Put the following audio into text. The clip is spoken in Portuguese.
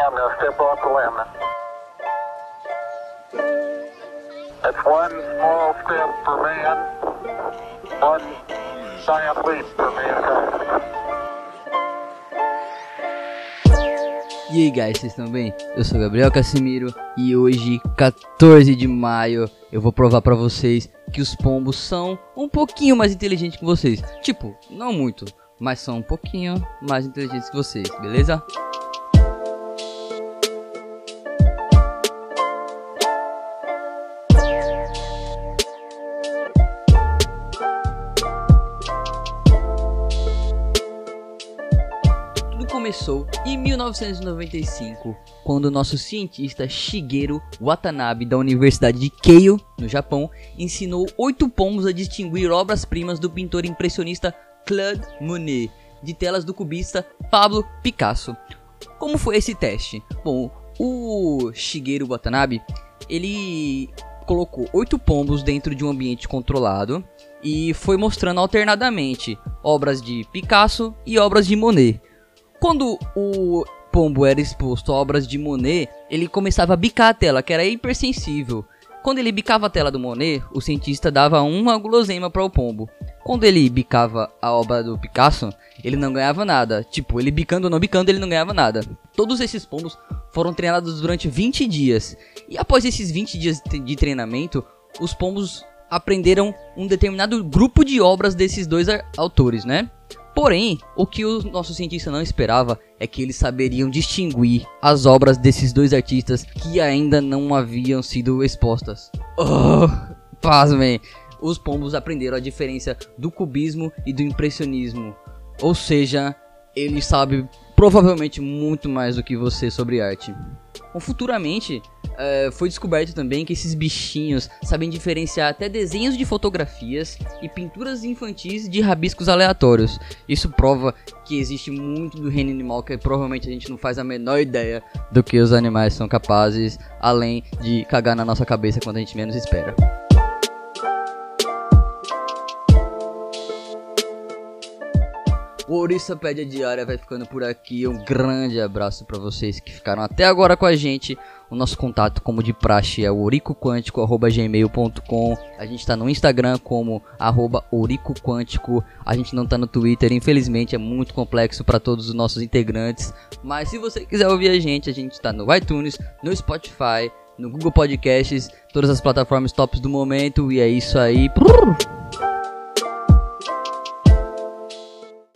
I'm going to step off the. That's one small step for man, one giant leap for mankind. E aí, guys, vocês estão bem? Eu sou Gabriel Casimiro e hoje, 14 de maio, eu vou provar pra vocês que os pombos são um pouquinho mais inteligentes que vocês. Tipo, não muito, mas são um pouquinho mais inteligentes que vocês, beleza? Começou em 1995, quando o nosso cientista Shigeru Watanabe da Universidade de Keio, no Japão, ensinou oito pombos a distinguir obras-primas do pintor impressionista Claude Monet, de telas do cubista Pablo Picasso. Como foi esse teste? Bom, o Shigeru Watanabe, ele colocou oito pombos dentro de um ambiente controlado e foi mostrando alternadamente obras de Picasso e obras de Monet. Quando o pombo era exposto a obras de Monet, ele começava a bicar a tela, que era hipersensível. Quando ele bicava a tela do Monet, o cientista dava uma guloseima para o pombo. Quando ele bicava a obra do Picasso, ele não ganhava nada. Tipo, ele bicando ou não bicando, ele não ganhava nada. Todos esses pombos foram treinados durante 20 dias. E após esses 20 dias de treinamento, os pombos aprenderam um determinado grupo de obras desses dois autores, né? Porém, o que o nosso cientista não esperava é que eles saberiam distinguir as obras desses dois artistas que ainda não haviam sido expostas. Oh, pasmem! Os pombos aprenderam a diferença do cubismo e do impressionismo. Ou seja, eles sabem provavelmente muito mais do que você sobre arte. Bom, futuramente, é, foi descoberto também que esses bichinhos sabem diferenciar até desenhos de fotografias e pinturas infantis de rabiscos aleatórios. Isso prova que existe muito do reino animal que provavelmente a gente não faz a menor ideia do que os animais são capazes, além de cagar na nossa cabeça quando a gente menos espera. O Orissapédia Diária vai ficando por aqui. Um grande abraço para vocês que ficaram até agora com a gente. O nosso contato, como de praxe, é oricoquântico.gmail.com. A gente tá no Instagram como arroba oricoquântico. A gente não tá no Twitter, infelizmente é muito complexo para todos os nossos integrantes. Mas se você quiser ouvir a gente, a gente tá no iTunes, no Spotify, no Google Podcasts, todas as plataformas tops do momento. E é isso aí.